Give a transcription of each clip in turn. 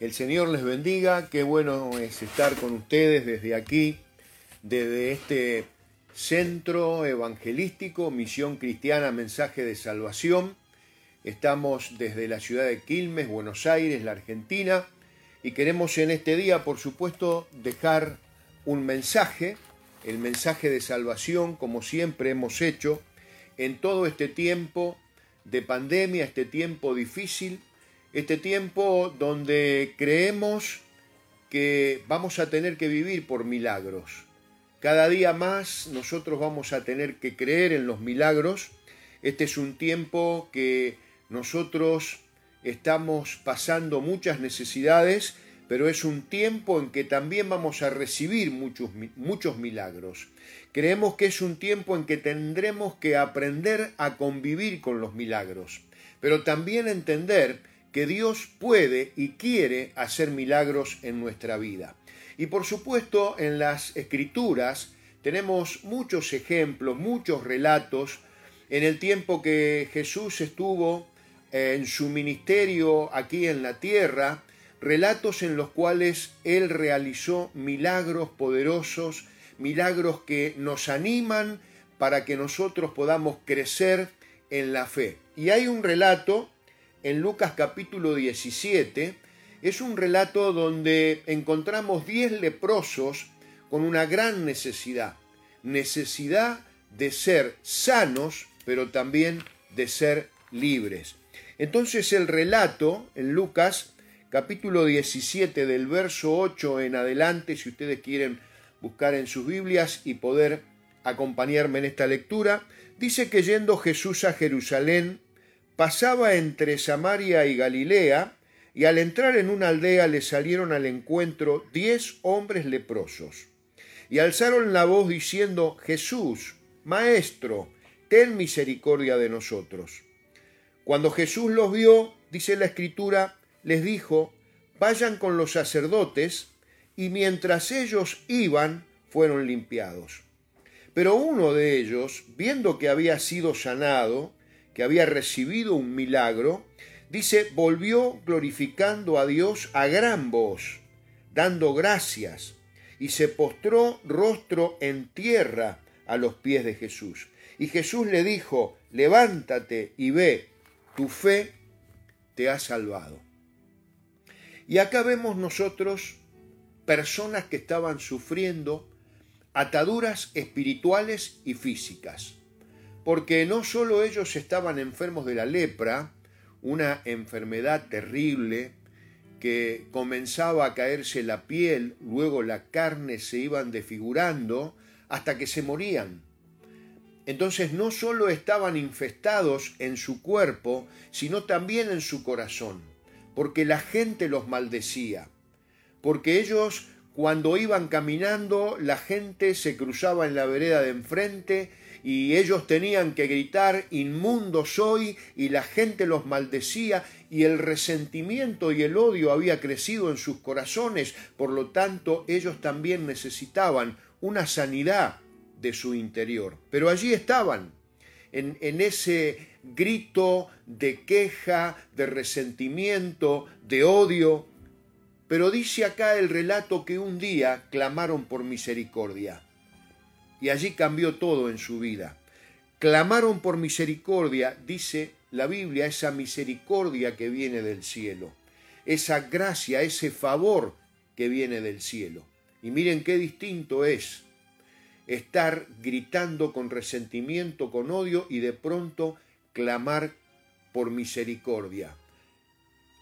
El Señor les bendiga, qué bueno es estar con ustedes desde aquí, desde este centro evangelístico, Misión Cristiana, Mensaje de Salvación. Estamos desde la ciudad de Quilmes, Buenos Aires, la Argentina, y queremos en este día, por supuesto, dejar un mensaje, el mensaje de salvación, como siempre hemos hecho, en todo este tiempo de pandemia, este tiempo difícil, este tiempo donde creemos que vamos a tener que vivir por milagros. Cada día más nosotros vamos a tener que creer en los milagros. Este es un tiempo que nosotros estamos pasando muchas necesidades, pero es un tiempo en que también vamos a recibir muchos, muchos milagros. Creemos que es un tiempo en que tendremos que aprender a convivir con los milagros, pero también entender que Dios puede y quiere hacer milagros en nuestra vida. Y por supuesto en las escrituras tenemos muchos ejemplos, muchos relatos en el tiempo que Jesús estuvo en su ministerio aquí en la tierra, relatos en los cuales Él realizó milagros poderosos, milagros que nos animan para que nosotros podamos crecer en la fe. Y hay un relato en Lucas capítulo 17, es un relato donde encontramos 10 leprosos con una gran necesidad, necesidad de ser sanos, pero también de ser libres. Entonces el relato en Lucas capítulo 17 del verso 8 en adelante, si ustedes quieren buscar en sus Biblias y poder acompañarme en esta lectura, dice que yendo Jesús a Jerusalén, pasaba entre Samaria y Galilea, y al entrar en una aldea le salieron al encuentro diez hombres leprosos, y alzaron la voz diciendo, Jesús, Maestro, ten misericordia de nosotros. Cuando Jesús los vio, dice la escritura, les dijo, vayan con los sacerdotes, y mientras ellos iban, fueron limpiados. Pero uno de ellos, viendo que había sido sanado, que había recibido un milagro, dice, volvió glorificando a Dios a gran voz, dando gracias, y se postró rostro en tierra a los pies de Jesús. Y Jesús le dijo, levántate y ve, tu fe te ha salvado. Y acá vemos nosotros personas que estaban sufriendo ataduras espirituales y físicas porque no solo ellos estaban enfermos de la lepra, una enfermedad terrible que comenzaba a caerse la piel, luego la carne se iban desfigurando hasta que se morían. Entonces no solo estaban infestados en su cuerpo, sino también en su corazón, porque la gente los maldecía, porque ellos cuando iban caminando la gente se cruzaba en la vereda de enfrente y ellos tenían que gritar inmundo soy y la gente los maldecía y el resentimiento y el odio había crecido en sus corazones, por lo tanto ellos también necesitaban una sanidad de su interior. Pero allí estaban, en, en ese grito de queja, de resentimiento, de odio. Pero dice acá el relato que un día clamaron por misericordia y allí cambió todo en su vida. Clamaron por misericordia, dice la Biblia, esa misericordia que viene del cielo, esa gracia, ese favor que viene del cielo. Y miren qué distinto es estar gritando con resentimiento, con odio y de pronto clamar por misericordia.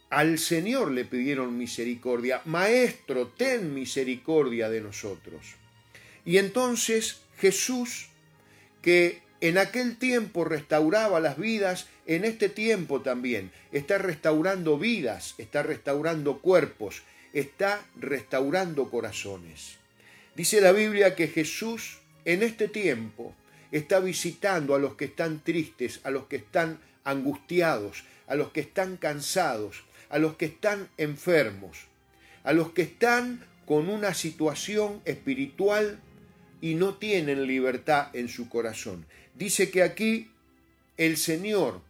Al Señor le pidieron misericordia, Maestro, ten misericordia de nosotros. Y entonces Jesús, que en aquel tiempo restauraba las vidas, en este tiempo también está restaurando vidas, está restaurando cuerpos, está restaurando corazones. Dice la Biblia que Jesús en este tiempo está visitando a los que están tristes, a los que están angustiados, a los que están cansados, a los que están enfermos, a los que están con una situación espiritual y no tienen libertad en su corazón. Dice que aquí el Señor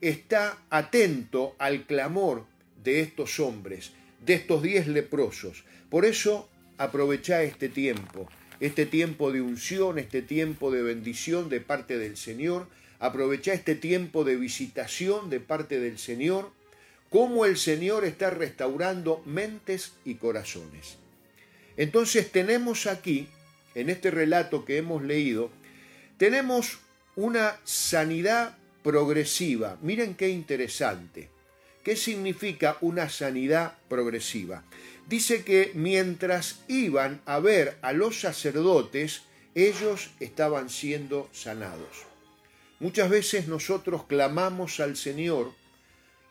está atento al clamor de estos hombres, de estos diez leprosos. Por eso aprovecha este tiempo, este tiempo de unción, este tiempo de bendición de parte del Señor, aprovecha este tiempo de visitación de parte del Señor, cómo el Señor está restaurando mentes y corazones. Entonces tenemos aquí, en este relato que hemos leído, tenemos una sanidad progresiva. Miren qué interesante. ¿Qué significa una sanidad progresiva? Dice que mientras iban a ver a los sacerdotes, ellos estaban siendo sanados. Muchas veces nosotros clamamos al Señor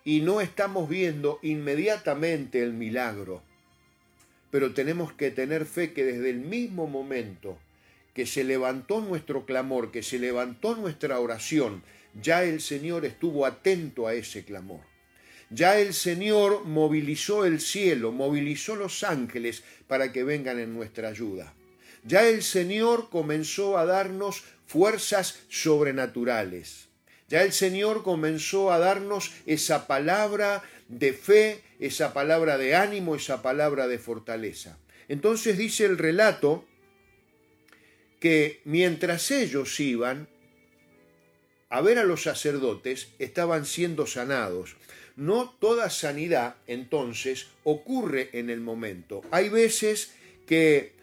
y no estamos viendo inmediatamente el milagro, pero tenemos que tener fe que desde el mismo momento que se levantó nuestro clamor, que se levantó nuestra oración, ya el Señor estuvo atento a ese clamor. Ya el Señor movilizó el cielo, movilizó los ángeles para que vengan en nuestra ayuda. Ya el Señor comenzó a darnos fuerzas sobrenaturales. Ya el Señor comenzó a darnos esa palabra de fe, esa palabra de ánimo, esa palabra de fortaleza. Entonces dice el relato que mientras ellos iban a ver a los sacerdotes, estaban siendo sanados. No toda sanidad entonces ocurre en el momento. Hay veces que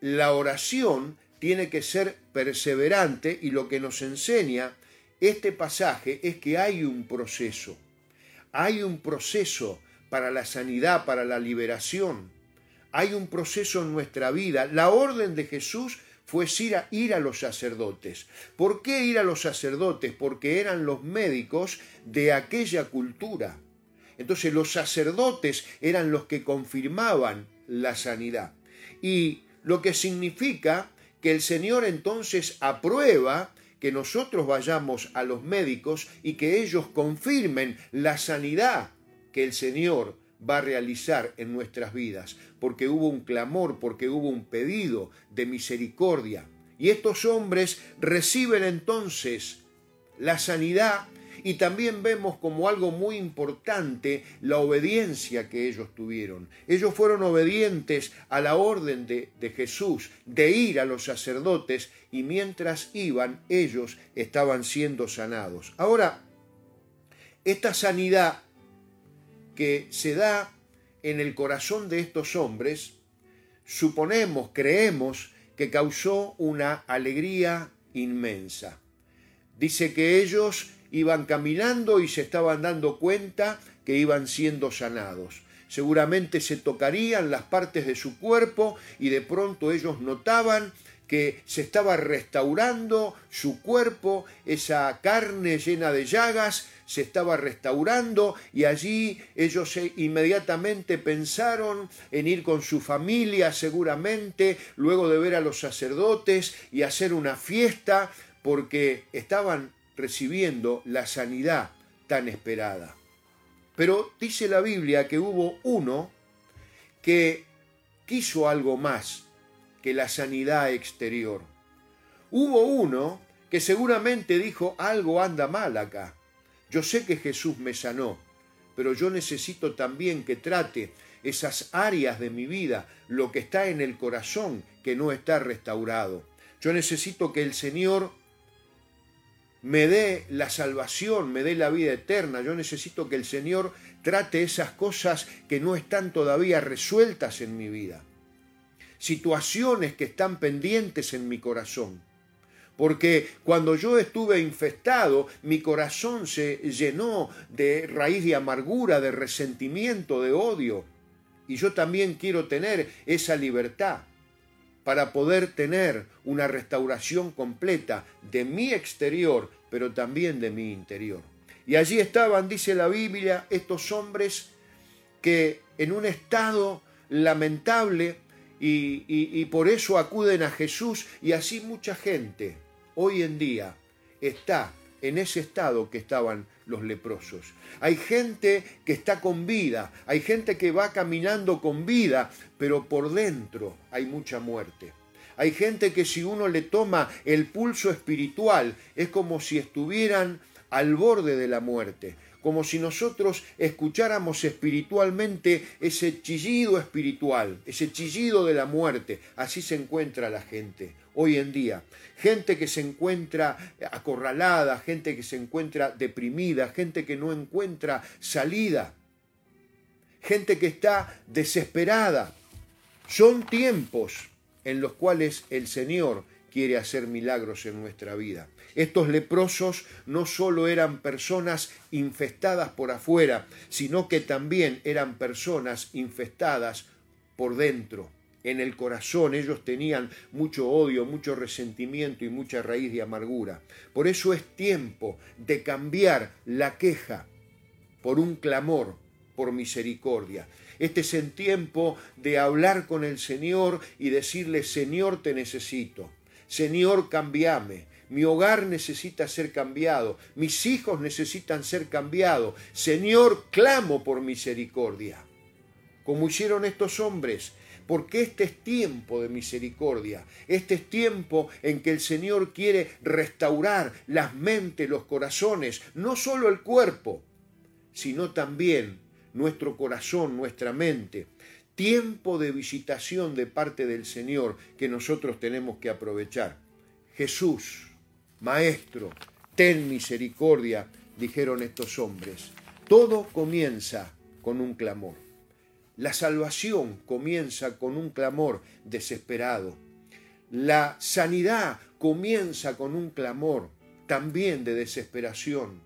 la oración tiene que ser perseverante y lo que nos enseña este pasaje es que hay un proceso. Hay un proceso para la sanidad, para la liberación. Hay un proceso en nuestra vida. La orden de Jesús fue ir a, ir a los sacerdotes. ¿Por qué ir a los sacerdotes? Porque eran los médicos de aquella cultura. Entonces los sacerdotes eran los que confirmaban la sanidad. Y lo que significa que el Señor entonces aprueba que nosotros vayamos a los médicos y que ellos confirmen la sanidad que el Señor va a realizar en nuestras vidas, porque hubo un clamor, porque hubo un pedido de misericordia. Y estos hombres reciben entonces la sanidad y también vemos como algo muy importante la obediencia que ellos tuvieron. Ellos fueron obedientes a la orden de, de Jesús de ir a los sacerdotes y mientras iban ellos estaban siendo sanados. Ahora, esta sanidad que se da en el corazón de estos hombres, suponemos, creemos, que causó una alegría inmensa. Dice que ellos iban caminando y se estaban dando cuenta que iban siendo sanados. Seguramente se tocarían las partes de su cuerpo y de pronto ellos notaban que se estaba restaurando su cuerpo, esa carne llena de llagas se estaba restaurando y allí ellos inmediatamente pensaron en ir con su familia seguramente, luego de ver a los sacerdotes y hacer una fiesta porque estaban recibiendo la sanidad tan esperada. Pero dice la Biblia que hubo uno que quiso algo más que la sanidad exterior. Hubo uno que seguramente dijo algo anda mal acá. Yo sé que Jesús me sanó, pero yo necesito también que trate esas áreas de mi vida, lo que está en el corazón que no está restaurado. Yo necesito que el Señor me dé la salvación, me dé la vida eterna. Yo necesito que el Señor trate esas cosas que no están todavía resueltas en mi vida. Situaciones que están pendientes en mi corazón. Porque cuando yo estuve infestado, mi corazón se llenó de raíz de amargura, de resentimiento, de odio. Y yo también quiero tener esa libertad para poder tener una restauración completa de mi exterior, pero también de mi interior. Y allí estaban, dice la Biblia, estos hombres que en un estado lamentable y, por eso acuden a Jesús y así mucha gente hoy en día está en ese estado que estaban los leprosos. Hay gente que está con vida, hay gente que va caminando con vida, pero por dentro hay mucha muerte. Hay gente que si uno le toma el pulso espiritual es como si estuvieran al borde de la muerte, como si nosotros escucháramos espiritualmente ese chillido espiritual, ese chillido de la muerte. Así se encuentra la gente hoy en día. Gente que se encuentra acorralada, gente que se encuentra deprimida, gente que no encuentra salida, gente que está desesperada. Son tiempos en los cuales el Señor quiere hacer milagros en nuestra vida. Estos leprosos no solo eran personas infestadas por afuera, sino que también eran personas infestadas por dentro. En el corazón ellos tenían mucho odio, mucho resentimiento y mucha raíz de amargura. Por eso es tiempo de cambiar la queja por un clamor, por misericordia. Este es el tiempo de hablar con el Señor y decirle, Señor, te necesito. Señor, cambiame. Mi hogar necesita ser cambiado. Mis hijos necesitan ser cambiados. Señor, clamo por misericordia. Como hicieron estos hombres, porque este es tiempo de misericordia, este es tiempo en que el Señor quiere restaurar las mentes, los corazones, no solo el cuerpo, sino también nuestro corazón, nuestra mente tiempo de visitación de parte del Señor que nosotros tenemos que aprovechar. Jesús, Maestro, ten misericordia, dijeron estos hombres. Todo comienza con un clamor. La salvación comienza con un clamor desesperado. La sanidad comienza con un clamor también de desesperación.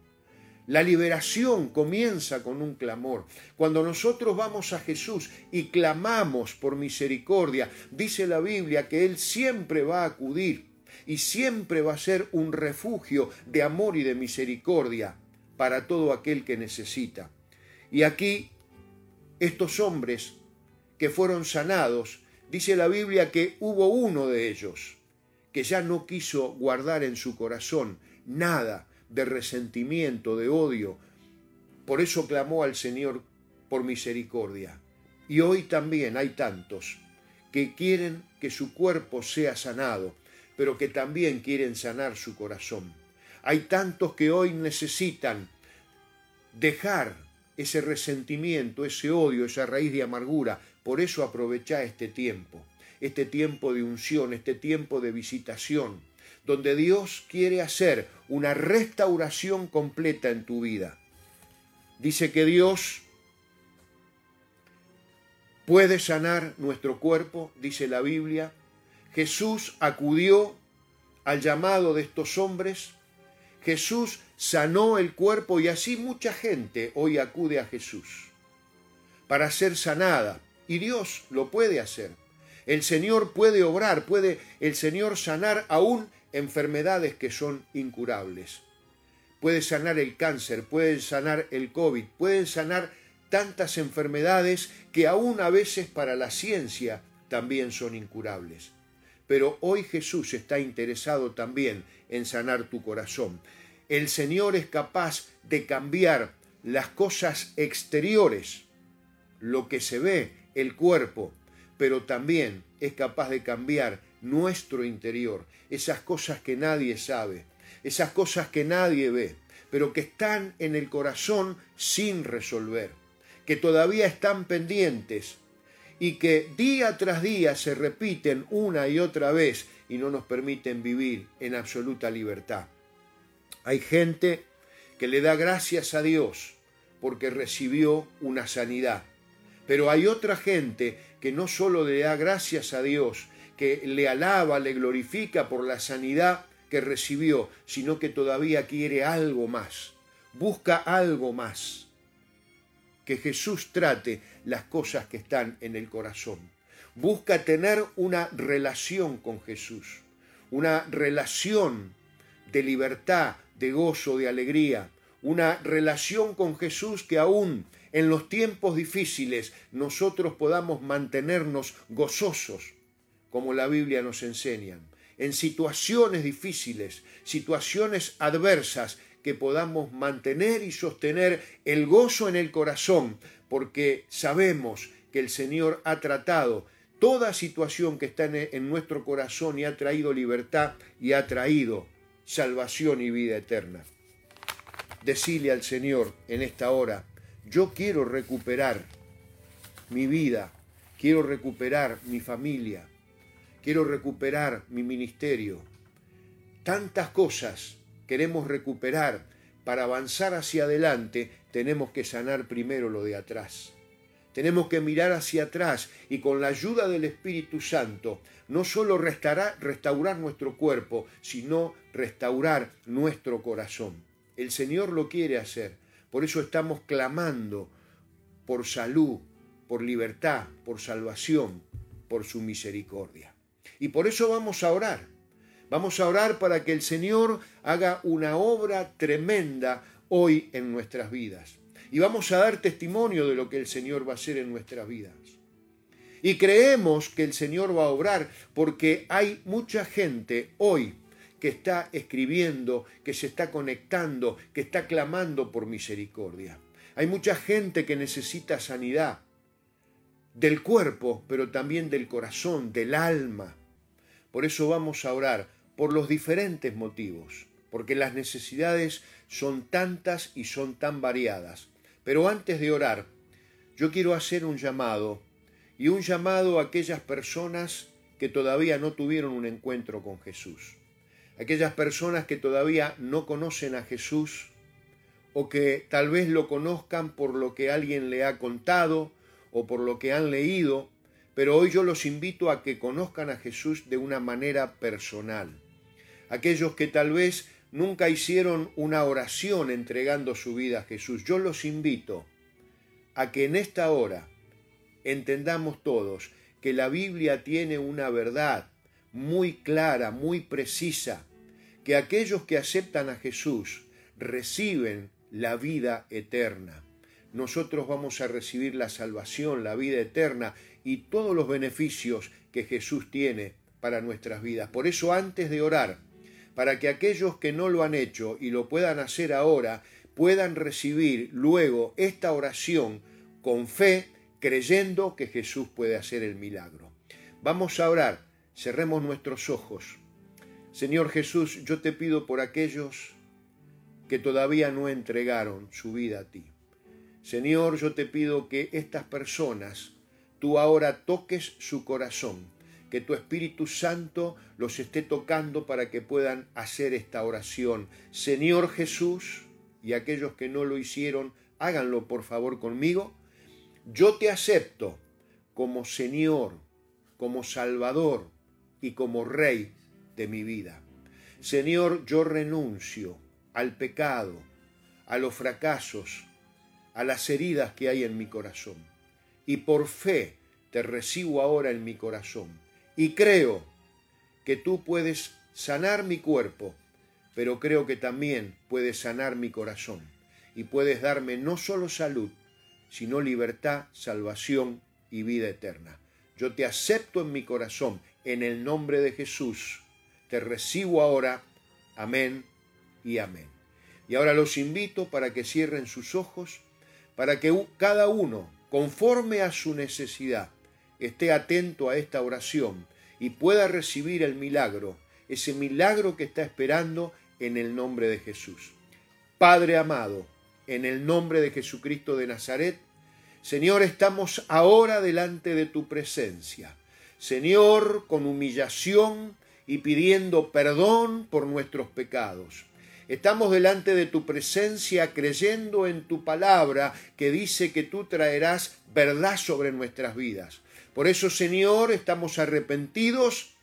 La liberación comienza con un clamor. Cuando nosotros vamos a Jesús y clamamos por misericordia, dice la Biblia que Él siempre va a acudir y siempre va a ser un refugio de amor y de misericordia para todo aquel que necesita. Y aquí estos hombres que fueron sanados, dice la Biblia que hubo uno de ellos que ya no quiso guardar en su corazón nada de resentimiento, de odio. Por eso clamó al Señor por misericordia. Y hoy también hay tantos que quieren que su cuerpo sea sanado, pero que también quieren sanar su corazón. Hay tantos que hoy necesitan dejar ese resentimiento, ese odio, esa raíz de amargura. Por eso aprovecha este tiempo, este tiempo de unción, este tiempo de visitación donde Dios quiere hacer una restauración completa en tu vida. Dice que Dios puede sanar nuestro cuerpo, dice la Biblia. Jesús acudió al llamado de estos hombres. Jesús sanó el cuerpo y así mucha gente hoy acude a Jesús para ser sanada. Y Dios lo puede hacer. El Señor puede obrar, puede el Señor sanar aún enfermedades que son incurables. Puede sanar el cáncer, puede sanar el COVID, pueden sanar tantas enfermedades que aún a veces para la ciencia también son incurables. Pero hoy Jesús está interesado también en sanar tu corazón. El Señor es capaz de cambiar las cosas exteriores, lo que se ve, el cuerpo, pero también es capaz de cambiar nuestro interior, esas cosas que nadie sabe, esas cosas que nadie ve, pero que están en el corazón sin resolver, que todavía están pendientes y que día tras día se repiten una y otra vez y no nos permiten vivir en absoluta libertad. Hay gente que le da gracias a Dios porque recibió una sanidad, pero hay otra gente que no solo le da gracias a Dios, que le alaba, le glorifica por la sanidad que recibió, sino que todavía quiere algo más, busca algo más. Que Jesús trate las cosas que están en el corazón. Busca tener una relación con Jesús, una relación de libertad, de gozo, de alegría, una relación con Jesús que aún en los tiempos difíciles nosotros podamos mantenernos gozosos, como la Biblia nos enseña, en situaciones difíciles, situaciones adversas, que podamos mantener y sostener el gozo en el corazón, porque sabemos que el Señor ha tratado toda situación que está en nuestro corazón y ha traído libertad y ha traído salvación y vida eterna. decirle al Señor en esta hora, yo quiero recuperar mi vida, quiero recuperar mi familia, quiero recuperar mi ministerio. Tantas cosas queremos recuperar. Para avanzar hacia adelante tenemos que sanar primero lo de atrás. Tenemos que mirar hacia atrás y con la ayuda del Espíritu Santo no solo restaurar, restaurar nuestro cuerpo, sino restaurar nuestro corazón. El Señor lo quiere hacer. Por eso estamos clamando por salud, por libertad, por salvación, por su misericordia. Y por eso vamos a orar. Vamos a orar para que el Señor haga una obra tremenda hoy en nuestras vidas. Y vamos a dar testimonio de lo que el Señor va a hacer en nuestras vidas. Y creemos que el Señor va a obrar porque hay mucha gente hoy que está escribiendo, que se está conectando, que está clamando por misericordia. Hay mucha gente que necesita sanidad del cuerpo, pero también del corazón, del alma. Por eso vamos a orar por los diferentes motivos, porque las necesidades son tantas y son tan variadas. Pero antes de orar, yo quiero hacer un llamado, y un llamado a aquellas personas que todavía no tuvieron un encuentro con Jesús, aquellas personas que todavía no conocen a Jesús, o que tal vez lo conozcan por lo que alguien le ha contado, o por lo que han leído, pero hoy yo los invito a que conozcan a Jesús de una manera personal. Aquellos que tal vez nunca hicieron una oración entregando su vida a Jesús, yo los invito a que en esta hora entendamos todos que la Biblia tiene una verdad muy clara, muy precisa, que aquellos que aceptan a Jesús reciben la vida eterna nosotros vamos a recibir la salvación, la vida eterna y todos los beneficios que Jesús tiene para nuestras vidas. Por eso antes de orar, para que aquellos que no lo han hecho y lo puedan hacer ahora, puedan recibir luego esta oración con fe, creyendo que Jesús puede hacer el milagro. Vamos a orar, cerremos nuestros ojos. Señor Jesús, yo te pido por aquellos que todavía no entregaron su vida a ti. Señor, yo te pido que estas personas, tú ahora toques su corazón, que tu Espíritu Santo los esté tocando para que puedan hacer esta oración. Señor Jesús, y aquellos que no lo hicieron, háganlo por favor conmigo. Yo te acepto como Señor, como Salvador y como Rey de mi vida. Señor, yo renuncio al pecado, a los fracasos, a las heridas que hay en mi corazón. Y por fe te recibo ahora en mi corazón. Y creo que tú puedes sanar mi cuerpo, pero creo que también puedes sanar mi corazón. Y puedes darme no solo salud, sino libertad, salvación y vida eterna. Yo te acepto en mi corazón, en el nombre de Jesús. Te recibo ahora. Amén y amén. Y ahora los invito para que cierren sus ojos para que cada uno, conforme a su necesidad, esté atento a esta oración y pueda recibir el milagro, ese milagro que está esperando en el nombre de Jesús. Padre amado, en el nombre de Jesucristo de Nazaret, Señor, estamos ahora delante de tu presencia. Señor, con humillación y pidiendo perdón por nuestros pecados. Estamos delante de tu presencia creyendo en tu palabra que dice que tú traerás verdad sobre nuestras vidas. Por eso, Señor, estamos arrepentidos,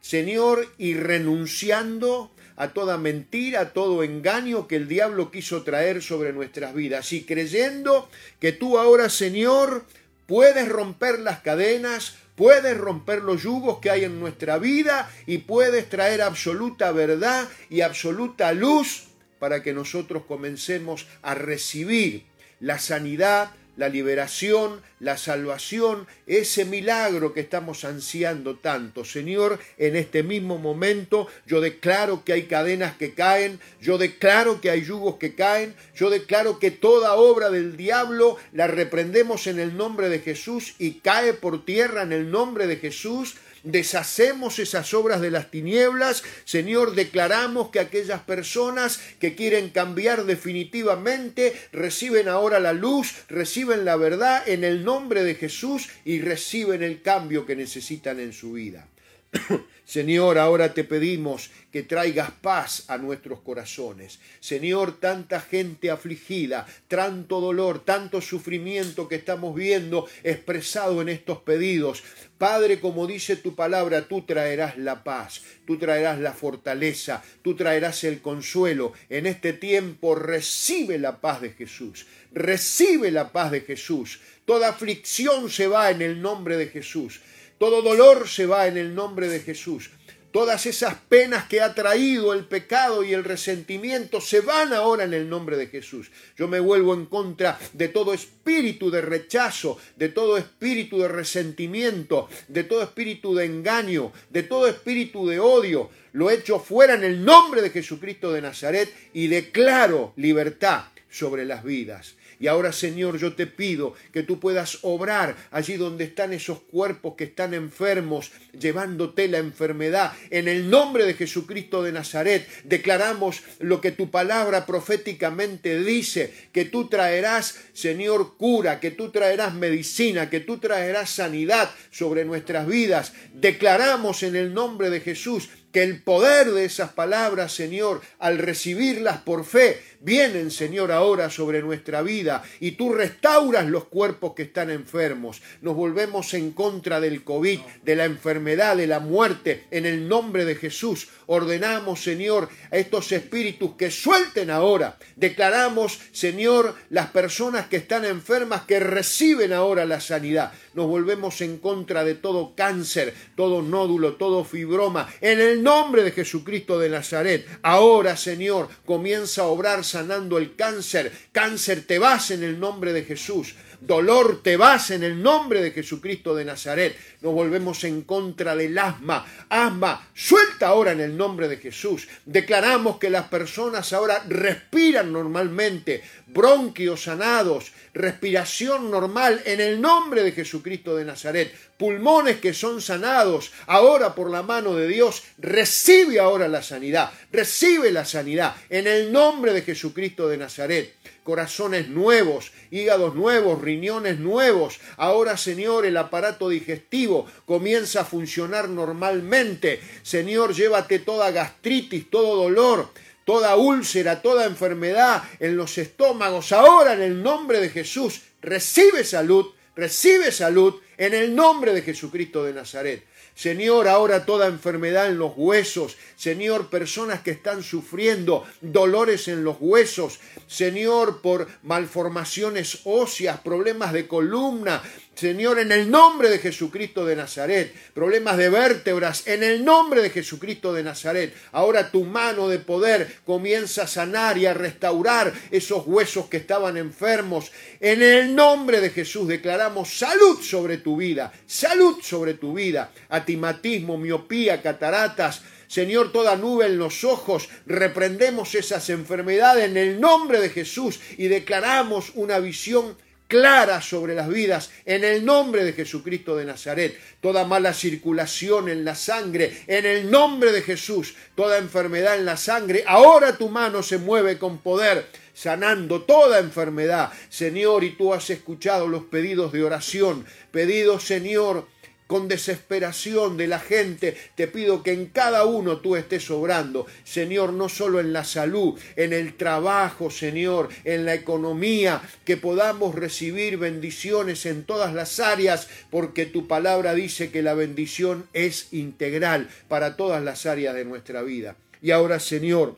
Señor, y renunciando a toda mentira, a todo engaño que el diablo quiso traer sobre nuestras vidas y creyendo que tú ahora, Señor, puedes romper las cadenas, puedes romper los yugos que hay en nuestra vida y puedes traer absoluta verdad y absoluta luz para que nosotros comencemos a recibir la sanidad, la liberación, la salvación, ese milagro que estamos ansiando tanto. Señor, en este mismo momento yo declaro que hay cadenas que caen, yo declaro que hay yugos que caen, yo declaro que toda obra del diablo la reprendemos en el nombre de Jesús y cae por tierra en el nombre de Jesús deshacemos esas obras de las tinieblas, Señor, declaramos que aquellas personas que quieren cambiar definitivamente reciben ahora la luz, reciben la verdad en el nombre de Jesús y reciben el cambio que necesitan en su vida. Señor, ahora te pedimos que traigas paz a nuestros corazones. Señor, tanta gente afligida, tanto dolor, tanto sufrimiento que estamos viendo expresado en estos pedidos. Padre, como dice tu palabra, tú traerás la paz, tú traerás la fortaleza, tú traerás el consuelo. En este tiempo recibe la paz de Jesús, recibe la paz de Jesús. Toda aflicción se va en el nombre de Jesús. Todo dolor se va en el nombre de Jesús. Todas esas penas que ha traído el pecado y el resentimiento se van ahora en el nombre de Jesús. Yo me vuelvo en contra de todo espíritu de rechazo, de todo espíritu de resentimiento, de todo espíritu de engaño, de todo espíritu de odio. Lo echo fuera en el nombre de Jesucristo de Nazaret y declaro libertad sobre las vidas. Y ahora, Señor, yo te pido que tú puedas obrar allí donde están esos cuerpos que están enfermos, llevándote la enfermedad. En el nombre de Jesucristo de Nazaret, declaramos lo que tu palabra proféticamente dice, que tú traerás, Señor, cura, que tú traerás medicina, que tú traerás sanidad sobre nuestras vidas. Declaramos en el nombre de Jesús que el poder de esas palabras, Señor, al recibirlas por fe, vienen, Señor, ahora sobre nuestra vida y tú restauras los cuerpos que están enfermos. Nos volvemos en contra del COVID, de la enfermedad, de la muerte, en el nombre de Jesús. Ordenamos, Señor, a estos espíritus que suelten ahora. Declaramos, Señor, las personas que están enfermas que reciben ahora la sanidad. Nos volvemos en contra de todo cáncer, todo nódulo, todo fibroma. En el nombre de Jesucristo de Nazaret, ahora, Señor, comienza a obrar sanando el cáncer. Cáncer, te vas en el nombre de Jesús. Dolor, te vas en el nombre de Jesucristo de Nazaret. Nos volvemos en contra del asma. Asma, suelta ahora en el nombre de Jesús. Declaramos que las personas ahora respiran normalmente. Bronquios sanados, respiración normal en el nombre de Jesucristo de Nazaret. Pulmones que son sanados ahora por la mano de Dios. Recibe ahora la sanidad. Recibe la sanidad en el nombre de Jesucristo de Nazaret corazones nuevos, hígados nuevos, riñones nuevos. Ahora, Señor, el aparato digestivo comienza a funcionar normalmente. Señor, llévate toda gastritis, todo dolor, toda úlcera, toda enfermedad en los estómagos. Ahora, en el nombre de Jesús, recibe salud, recibe salud en el nombre de Jesucristo de Nazaret. Señor, ahora toda enfermedad en los huesos. Señor, personas que están sufriendo dolores en los huesos. Señor, por malformaciones óseas, problemas de columna. Señor, en el nombre de Jesucristo de Nazaret, problemas de vértebras, en el nombre de Jesucristo de Nazaret, ahora tu mano de poder comienza a sanar y a restaurar esos huesos que estaban enfermos. En el nombre de Jesús declaramos salud sobre tu vida, salud sobre tu vida, atimatismo, miopía, cataratas, Señor, toda nube en los ojos, reprendemos esas enfermedades en el nombre de Jesús y declaramos una visión clara sobre las vidas en el nombre de Jesucristo de Nazaret. Toda mala circulación en la sangre, en el nombre de Jesús. Toda enfermedad en la sangre. Ahora tu mano se mueve con poder sanando toda enfermedad. Señor, y tú has escuchado los pedidos de oración. Pedidos, Señor, con desesperación de la gente, te pido que en cada uno tú estés obrando, Señor, no solo en la salud, en el trabajo, Señor, en la economía, que podamos recibir bendiciones en todas las áreas, porque tu palabra dice que la bendición es integral para todas las áreas de nuestra vida. Y ahora, Señor,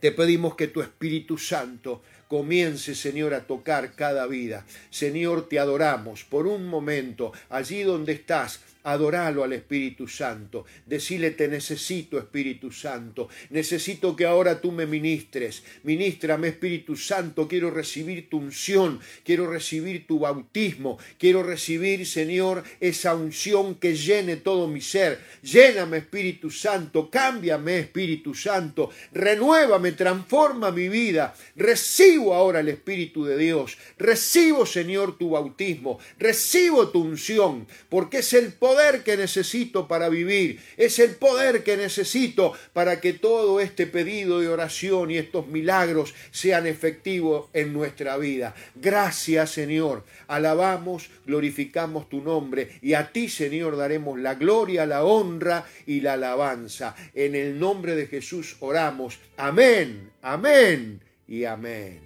te pedimos que tu Espíritu Santo comience, Señor, a tocar cada vida. Señor, te adoramos por un momento, allí donde estás, adoralo al Espíritu Santo, decile te necesito Espíritu Santo, necesito que ahora tú me ministres, ministrame Espíritu Santo, quiero recibir tu unción, quiero recibir tu bautismo, quiero recibir Señor esa unción que llene todo mi ser, lléname Espíritu Santo, cámbiame Espíritu Santo, renuévame, transforma mi vida, recibo ahora el Espíritu de Dios, recibo Señor tu bautismo, recibo tu unción, porque es el poder poder que necesito para vivir, es el poder que necesito para que todo este pedido de oración y estos milagros sean efectivos en nuestra vida. Gracias Señor, alabamos, glorificamos tu nombre y a ti Señor daremos la gloria, la honra y la alabanza. En el nombre de Jesús oramos. Amén, amén y amén.